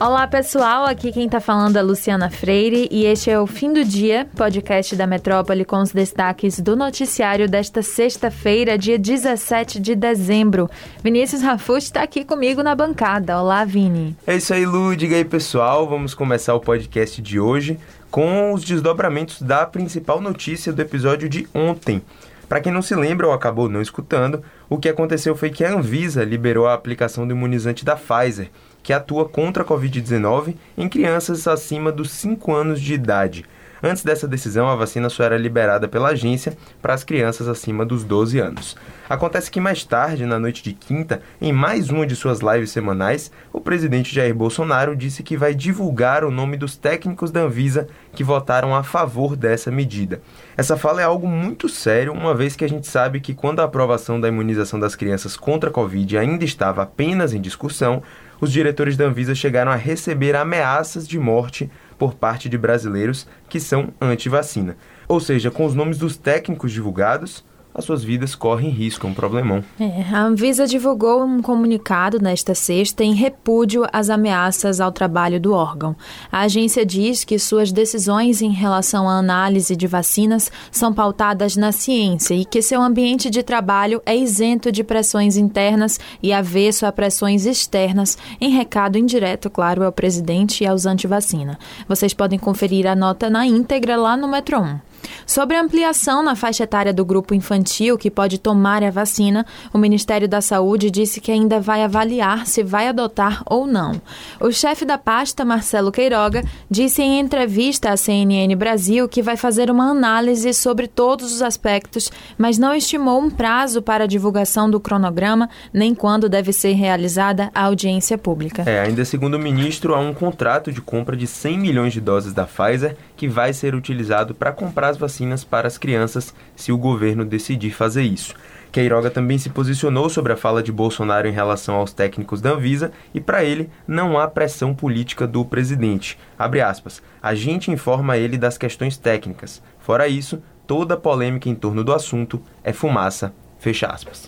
Olá pessoal, aqui quem tá falando é Luciana Freire e este é o Fim do Dia, podcast da Metrópole com os destaques do noticiário desta sexta-feira, dia 17 de dezembro. Vinícius Rafush está aqui comigo na bancada. Olá, Vini. É isso aí, Lu. Diga aí, pessoal. Vamos começar o podcast de hoje com os desdobramentos da principal notícia do episódio de ontem. Para quem não se lembra ou acabou não escutando, o que aconteceu foi que a Anvisa liberou a aplicação do imunizante da Pfizer que atua contra a Covid-19 em crianças acima dos 5 anos de idade. Antes dessa decisão, a vacina só era liberada pela agência para as crianças acima dos 12 anos. Acontece que mais tarde, na noite de quinta, em mais uma de suas lives semanais, o presidente Jair Bolsonaro disse que vai divulgar o nome dos técnicos da Anvisa que votaram a favor dessa medida. Essa fala é algo muito sério, uma vez que a gente sabe que quando a aprovação da imunização das crianças contra a Covid ainda estava apenas em discussão, os diretores da Anvisa chegaram a receber ameaças de morte por parte de brasileiros que são anti-vacina. Ou seja, com os nomes dos técnicos divulgados, as suas vidas correm risco, é um problemão. É, a Anvisa divulgou um comunicado nesta sexta em repúdio às ameaças ao trabalho do órgão. A agência diz que suas decisões em relação à análise de vacinas são pautadas na ciência e que seu ambiente de trabalho é isento de pressões internas e avesso a pressões externas, em recado indireto, claro, ao presidente e aos anti-vacina. Vocês podem conferir a nota na íntegra lá no Metro 1. Sobre a ampliação na faixa etária do grupo infantil que pode tomar a vacina, o Ministério da Saúde disse que ainda vai avaliar se vai adotar ou não. O chefe da pasta, Marcelo Queiroga, disse em entrevista à CNN Brasil que vai fazer uma análise sobre todos os aspectos, mas não estimou um prazo para a divulgação do cronograma, nem quando deve ser realizada a audiência pública. É, ainda segundo o ministro, há um contrato de compra de 100 milhões de doses da Pfizer que vai ser utilizado para comprar as vacinas para as crianças se o governo decidir fazer isso. Queiroga também se posicionou sobre a fala de Bolsonaro em relação aos técnicos da Anvisa e, para ele, não há pressão política do presidente. Abre aspas. A gente informa ele das questões técnicas. Fora isso, toda polêmica em torno do assunto é fumaça. Fecha aspas.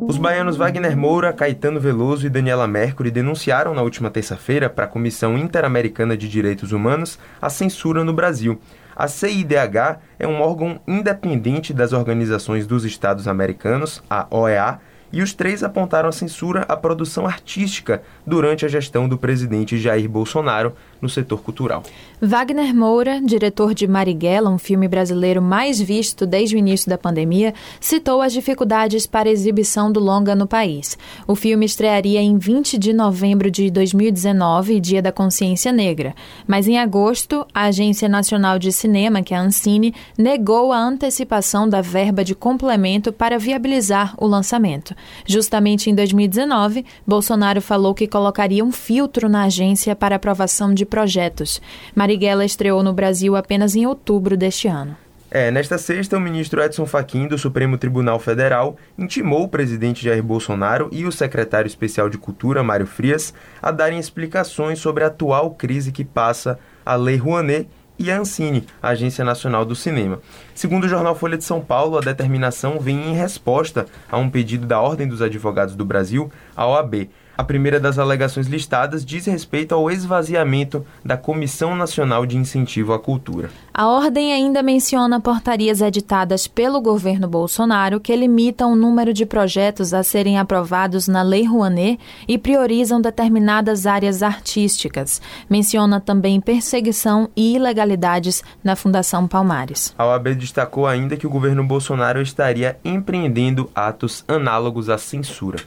Os baianos Wagner Moura, Caetano Veloso e Daniela Mercury denunciaram na última terça-feira para a Comissão Interamericana de Direitos Humanos a censura no Brasil. A CIDH é um órgão independente das organizações dos Estados Americanos, a OEA, e os três apontaram a censura à produção artística durante a gestão do presidente Jair Bolsonaro no setor cultural. Wagner Moura, diretor de Marighella, um filme brasileiro mais visto desde o início da pandemia, citou as dificuldades para a exibição do longa no país. O filme estrearia em 20 de novembro de 2019, Dia da Consciência Negra. Mas em agosto, a Agência Nacional de Cinema, que é a Ancine, negou a antecipação da verba de complemento para viabilizar o lançamento. Justamente em 2019, Bolsonaro falou que colocaria um filtro na agência para aprovação de projetos. Marighella estreou no Brasil apenas em outubro deste ano. É, nesta sexta, o ministro Edson Fachin do Supremo Tribunal Federal intimou o presidente Jair Bolsonaro e o secretário especial de Cultura, Mário Frias, a darem explicações sobre a atual crise que passa a Lei Rouanet e a Ancine, a Agência Nacional do Cinema. Segundo o jornal Folha de São Paulo, a determinação vem em resposta a um pedido da Ordem dos Advogados do Brasil, a OAB, a primeira das alegações listadas diz respeito ao esvaziamento da Comissão Nacional de Incentivo à Cultura. A ordem ainda menciona portarias editadas pelo governo Bolsonaro que limitam o número de projetos a serem aprovados na Lei Rouanet e priorizam determinadas áreas artísticas. Menciona também perseguição e ilegalidades na Fundação Palmares. A OAB destacou ainda que o governo Bolsonaro estaria empreendendo atos análogos à censura.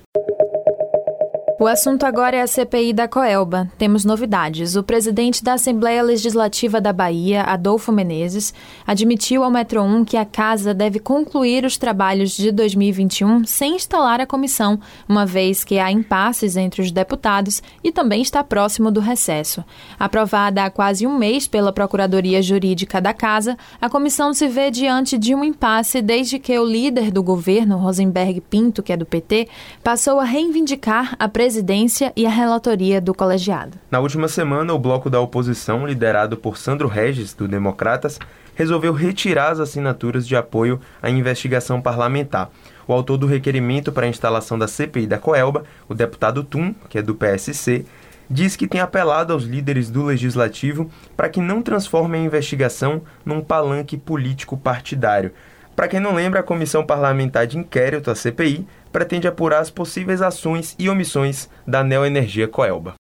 O assunto agora é a CPI da Coelba. Temos novidades. O presidente da Assembleia Legislativa da Bahia, Adolfo Menezes, admitiu ao Metro 1 que a casa deve concluir os trabalhos de 2021 sem instalar a comissão, uma vez que há impasses entre os deputados e também está próximo do recesso. Aprovada há quase um mês pela Procuradoria Jurídica da Casa, a comissão se vê diante de um impasse desde que o líder do governo, Rosenberg Pinto, que é do PT, passou a reivindicar a presidência presidência e a relatoria do colegiado. Na última semana, o bloco da oposição, liderado por Sandro Regis, do Democratas, resolveu retirar as assinaturas de apoio à investigação parlamentar. O autor do requerimento para a instalação da CPI da Coelba, o deputado Tum, que é do PSC, diz que tem apelado aos líderes do legislativo para que não transformem a investigação num palanque político partidário. Para quem não lembra, a Comissão Parlamentar de Inquérito, a CPI, pretende apurar as possíveis ações e omissões da Neoenergia Coelba.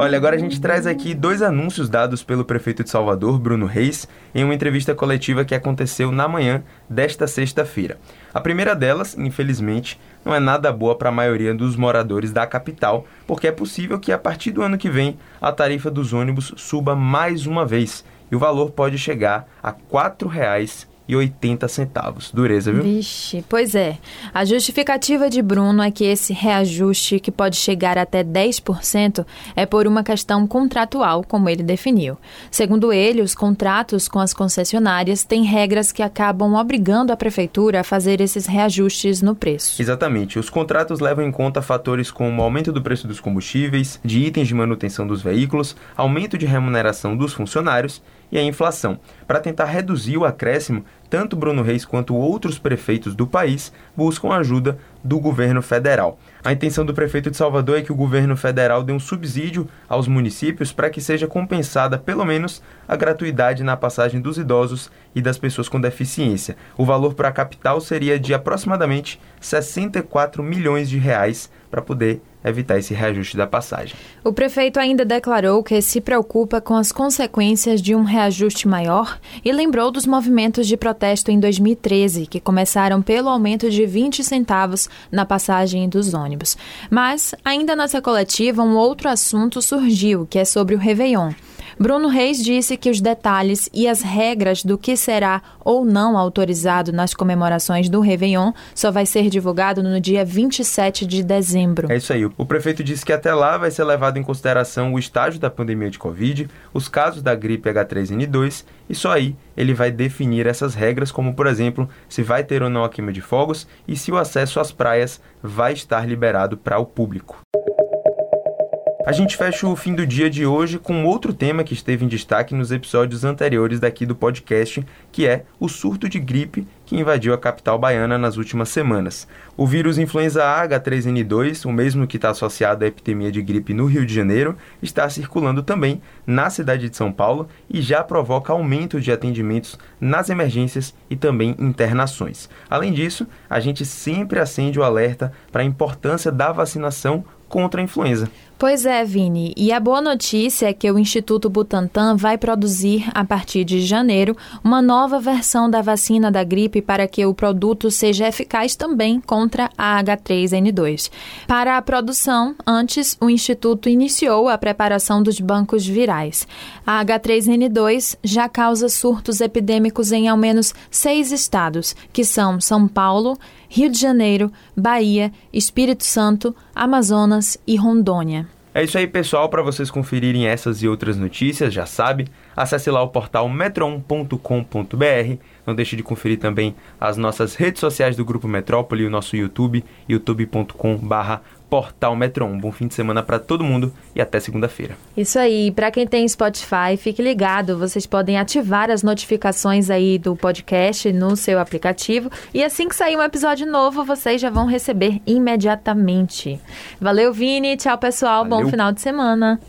Olha, agora a gente traz aqui dois anúncios dados pelo prefeito de Salvador, Bruno Reis, em uma entrevista coletiva que aconteceu na manhã desta sexta-feira. A primeira delas, infelizmente, não é nada boa para a maioria dos moradores da capital, porque é possível que a partir do ano que vem a tarifa dos ônibus suba mais uma vez e o valor pode chegar a R$ 4,00 e 80 centavos. Dureza, viu? Vixe, pois é. A justificativa de Bruno é que esse reajuste, que pode chegar até 10%, é por uma questão contratual, como ele definiu. Segundo ele, os contratos com as concessionárias têm regras que acabam obrigando a prefeitura a fazer esses reajustes no preço. Exatamente. Os contratos levam em conta fatores como aumento do preço dos combustíveis, de itens de manutenção dos veículos, aumento de remuneração dos funcionários e a inflação. Para tentar reduzir o acréscimo, tanto Bruno Reis quanto outros prefeitos do país buscam ajuda do governo federal. A intenção do prefeito de Salvador é que o governo federal dê um subsídio aos municípios para que seja compensada pelo menos a gratuidade na passagem dos idosos e das pessoas com deficiência. O valor para a capital seria de aproximadamente 64 milhões de reais para poder evitar esse reajuste da passagem. O prefeito ainda declarou que se preocupa com as consequências de um reajuste maior e lembrou dos movimentos de protesto em 2013, que começaram pelo aumento de 20 centavos na passagem dos ônibus. Mas, ainda nessa coletiva, um outro assunto surgiu, que é sobre o Réveillon. Bruno Reis disse que os detalhes e as regras do que será ou não autorizado nas comemorações do Réveillon só vai ser divulgado no dia 27 de dezembro. É isso aí. O prefeito disse que até lá vai ser levado em consideração o estágio da pandemia de Covid, os casos da gripe H3N2 e só aí ele vai definir essas regras, como por exemplo, se vai ter ou não a queima de fogos e se o acesso às praias vai estar liberado para o público. A gente fecha o fim do dia de hoje com outro tema que esteve em destaque nos episódios anteriores daqui do podcast, que é o surto de gripe que invadiu a capital baiana nas últimas semanas. O vírus influenza A H3N2, o mesmo que está associado à epidemia de gripe no Rio de Janeiro, está circulando também na cidade de São Paulo e já provoca aumento de atendimentos nas emergências e também internações. Além disso, a gente sempre acende o alerta para a importância da vacinação contra a influenza. Pois é, Vini. E a boa notícia é que o Instituto Butantan vai produzir, a partir de janeiro, uma nova versão da vacina da gripe para que o produto seja eficaz também contra a H3N2. Para a produção, antes, o Instituto iniciou a preparação dos bancos virais. A H3N2 já causa surtos epidêmicos em ao menos seis estados, que são São Paulo, Rio de Janeiro, Bahia, Espírito Santo, Amazonas e Rondônia. É isso aí, pessoal. Para vocês conferirem essas e outras notícias, já sabe, acesse lá o portal metron.com.br. Não deixe de conferir também as nossas redes sociais do Grupo Metrópole, o nosso YouTube, youtube.com.br Portal Metro. Um bom fim de semana para todo mundo e até segunda-feira. Isso aí. Para quem tem Spotify, fique ligado. Vocês podem ativar as notificações aí do podcast no seu aplicativo e assim que sair um episódio novo, vocês já vão receber imediatamente. Valeu, Vini. Tchau, pessoal. Valeu. Bom final de semana.